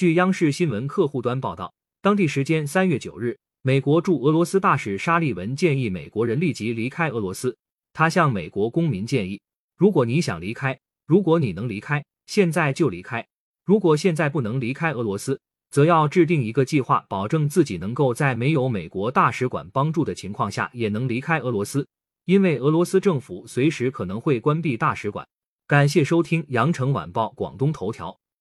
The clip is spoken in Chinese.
据央视新闻客户端报道当地时间三月九日美国驻俄罗斯大使沙利文建议美国人立即离开俄罗斯。他向美国公民建议如果你想离开如果你能离开现在就离开。如果现在不能离开俄罗斯则要制定一个计划保证自己能够在没有美国大使馆帮助的情况下也能离开俄罗斯。因为俄罗斯政府随时可能会关闭大使馆。感谢收听羊城晚报广东头条。